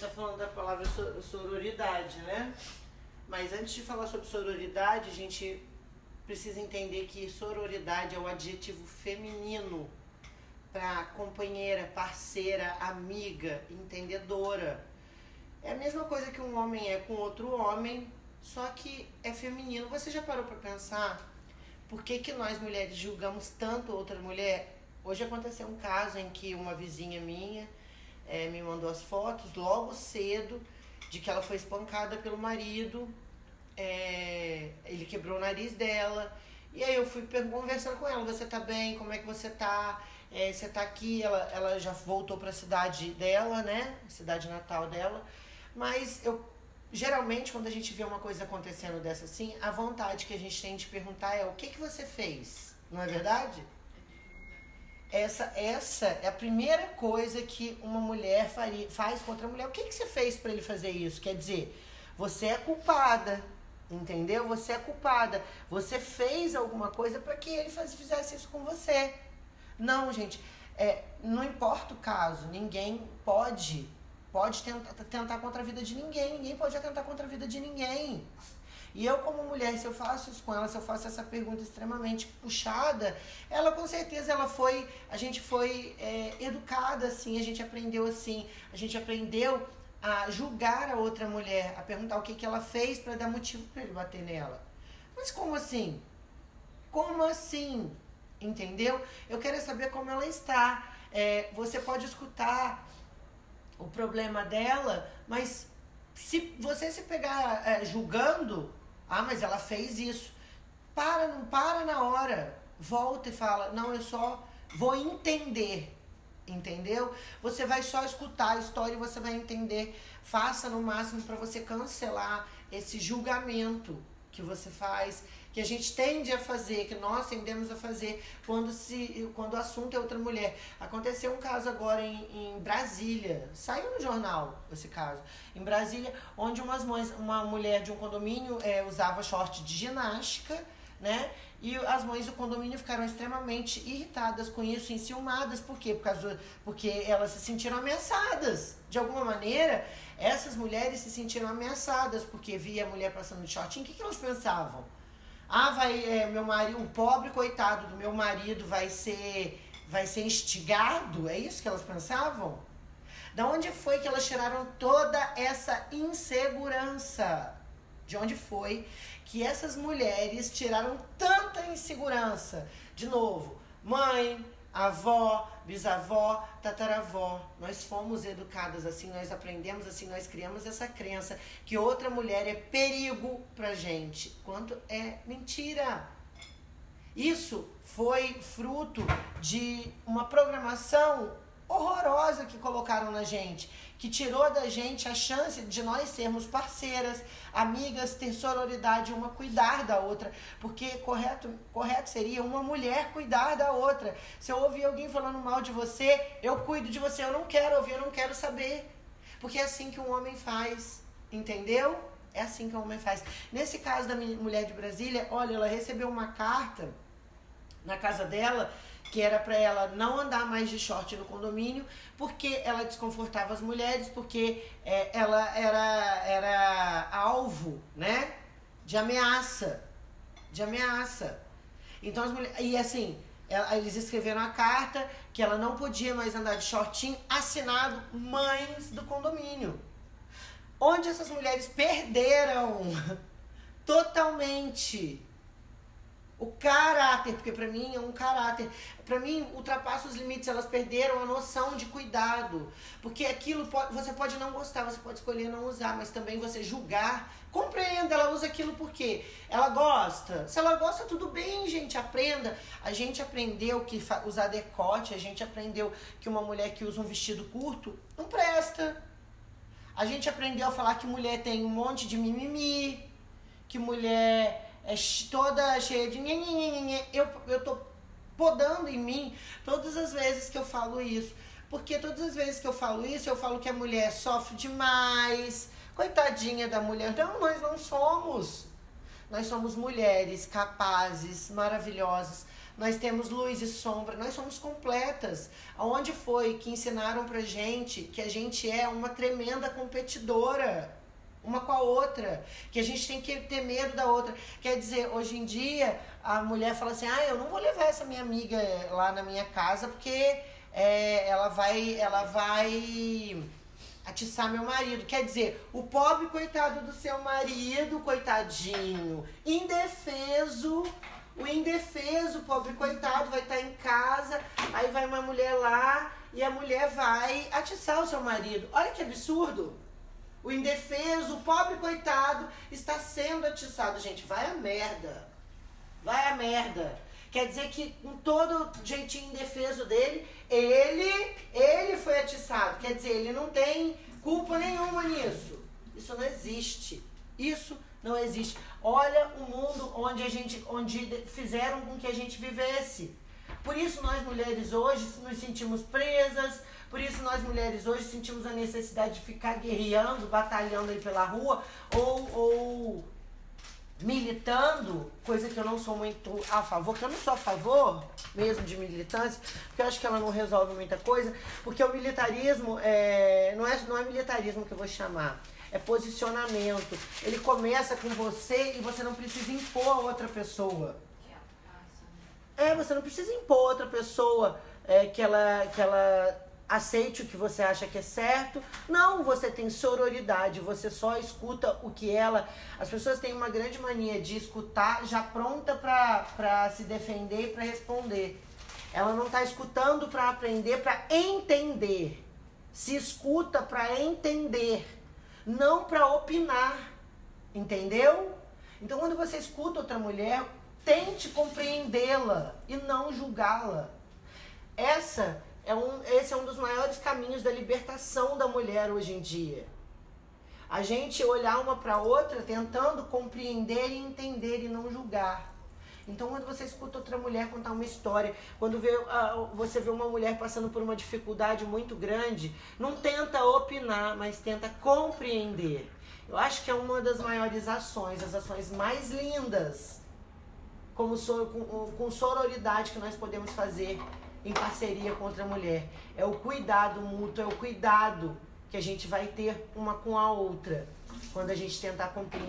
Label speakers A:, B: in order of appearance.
A: está falando da palavra sororidade, né? Mas antes de falar sobre sororidade, a gente precisa entender que sororidade é o adjetivo feminino para companheira, parceira, amiga, entendedora. É a mesma coisa que um homem é com outro homem, só que é feminino. Você já parou para pensar por que, que nós mulheres julgamos tanto outra mulher? Hoje aconteceu um caso em que uma vizinha minha é, me mandou as fotos logo cedo de que ela foi espancada pelo marido. É, ele quebrou o nariz dela. E aí eu fui conversando com ela, você tá bem? Como é que você tá? É, você tá aqui, ela, ela já voltou para a cidade dela, né? Cidade natal dela. Mas eu geralmente quando a gente vê uma coisa acontecendo dessa assim, a vontade que a gente tem de perguntar é o que que você fez? Não é verdade? Essa, essa é a primeira coisa que uma mulher faria, faz contra a mulher. O que, que você fez para ele fazer isso? Quer dizer, você é culpada, entendeu? Você é culpada. Você fez alguma coisa para que ele faz, fizesse isso com você. Não, gente, é, não importa o caso, ninguém pode pode tentar, tentar contra a vida de ninguém, ninguém pode atentar contra a vida de ninguém. E eu, como mulher, se eu faço isso com ela, se eu faço essa pergunta extremamente puxada, ela com certeza ela foi, a gente foi é, educada assim, a gente aprendeu assim, a gente aprendeu a julgar a outra mulher, a perguntar o que, que ela fez para dar motivo para ele bater nela. Mas como assim? Como assim? Entendeu? Eu quero saber como ela está. É, você pode escutar o problema dela, mas se você se pegar é, julgando, ah, mas ela fez isso. Para, não para na hora. Volta e fala, não, eu só vou entender. Entendeu? Você vai só escutar a história e você vai entender. Faça no máximo para você cancelar esse julgamento que você faz, que a gente tende a fazer, que nós tendemos a fazer quando, se, quando o assunto é outra mulher. Aconteceu um caso agora em, em Brasília, saiu no jornal esse caso, em Brasília, onde umas mães, uma mulher de um condomínio é, usava short de ginástica, né? E as mães do condomínio ficaram extremamente irritadas com isso, enciumadas. Por quê? Por causa, porque elas se sentiram ameaçadas. De alguma maneira, essas mulheres se sentiram ameaçadas, porque via a mulher passando de shortinho. O que, que elas pensavam? Ah, vai, é, meu marido, um pobre coitado do meu marido vai ser, vai ser instigado? É isso que elas pensavam? Da onde foi que elas tiraram toda essa insegurança? De onde foi que essas mulheres tiraram tanta insegurança? De novo, mãe, avó, bisavó, tataravó. Nós fomos educadas assim, nós aprendemos assim, nós criamos essa crença que outra mulher é perigo pra gente, quanto é mentira. Isso foi fruto de uma programação horrorosa que colocaram na gente, que tirou da gente a chance de nós sermos parceiras, amigas, ter sororidade, uma cuidar da outra, porque correto, correto seria uma mulher cuidar da outra. Se eu ouvir alguém falando mal de você, eu cuido de você, eu não quero ouvir, eu não quero saber. Porque é assim que um homem faz, entendeu? É assim que um homem faz. Nesse caso da mulher de Brasília, olha, ela recebeu uma carta na casa dela que era para ela não andar mais de short no condomínio, porque ela desconfortava as mulheres, porque é, ela era, era alvo, né? De ameaça. De ameaça. Então as mulheres. E assim, ela, eles escreveram a carta que ela não podia mais andar de shortinho, assinado mães do condomínio. Onde essas mulheres perderam totalmente o caráter, porque para mim é um caráter. Para mim, ultrapassa os limites, elas perderam a noção de cuidado. Porque aquilo pode, você pode não gostar, você pode escolher não usar, mas também você julgar. Compreenda, ela usa aquilo porque ela gosta. Se ela gosta, tudo bem, gente, aprenda. A gente aprendeu que usar decote, a gente aprendeu que uma mulher que usa um vestido curto não presta. A gente aprendeu a falar que mulher tem um monte de mimimi, que mulher toda cheia de eu, eu tô podando em mim todas as vezes que eu falo isso. Porque todas as vezes que eu falo isso, eu falo que a mulher sofre demais. Coitadinha da mulher. Não, nós não somos. Nós somos mulheres capazes, maravilhosas. nós temos luz e sombra, nós somos completas. Aonde foi que ensinaram pra gente que a gente é uma tremenda competidora? Uma com a outra, que a gente tem que ter medo da outra. Quer dizer, hoje em dia a mulher fala assim: "Ah, eu não vou levar essa minha amiga lá na minha casa porque é, ela vai ela vai atiçar meu marido. Quer dizer, o pobre coitado do seu marido, coitadinho, indefeso, o indefeso, pobre coitado, vai estar em casa, aí vai uma mulher lá e a mulher vai atiçar o seu marido. Olha que absurdo. O indefeso, o pobre coitado, está sendo atiçado. Gente, vai a merda. Vai a merda. Quer dizer que com todo jeitinho indefeso dele, ele, ele foi atiçado. Quer dizer, ele não tem culpa nenhuma nisso. Isso não existe. Isso não existe. Olha o mundo onde a gente, onde fizeram com que a gente vivesse. Por isso nós mulheres hoje nos sentimos presas, por isso nós mulheres hoje sentimos a necessidade de ficar guerreando, batalhando aí pela rua ou, ou militando, coisa que eu não sou muito a favor, que eu não sou a favor mesmo de militância, porque eu acho que ela não resolve muita coisa, porque o militarismo é, não, é, não é militarismo que eu vou chamar, é posicionamento. Ele começa com você e você não precisa impor a outra pessoa. É, você não precisa impor a outra pessoa é, que, ela, que ela aceite o que você acha que é certo. Não, você tem sororidade, você só escuta o que ela. As pessoas têm uma grande mania de escutar já pronta para se defender e para responder. Ela não está escutando para aprender, para entender. Se escuta para entender, não para opinar. Entendeu? Então, quando você escuta outra mulher, tente compreendê-la e não julgá-la. Essa é um, esse é um dos maiores caminhos da libertação da mulher hoje em dia. A gente olhar uma para outra tentando compreender e entender e não julgar. Então, quando você escuta outra mulher contar uma história, quando vê, uh, você vê uma mulher passando por uma dificuldade muito grande, não tenta opinar, mas tenta compreender. Eu acho que é uma das maiores ações, as ações mais lindas, como so, com, com sororidade que nós podemos fazer em parceria com outra mulher. É o cuidado mútuo, é o cuidado que a gente vai ter uma com a outra quando a gente tentar compreender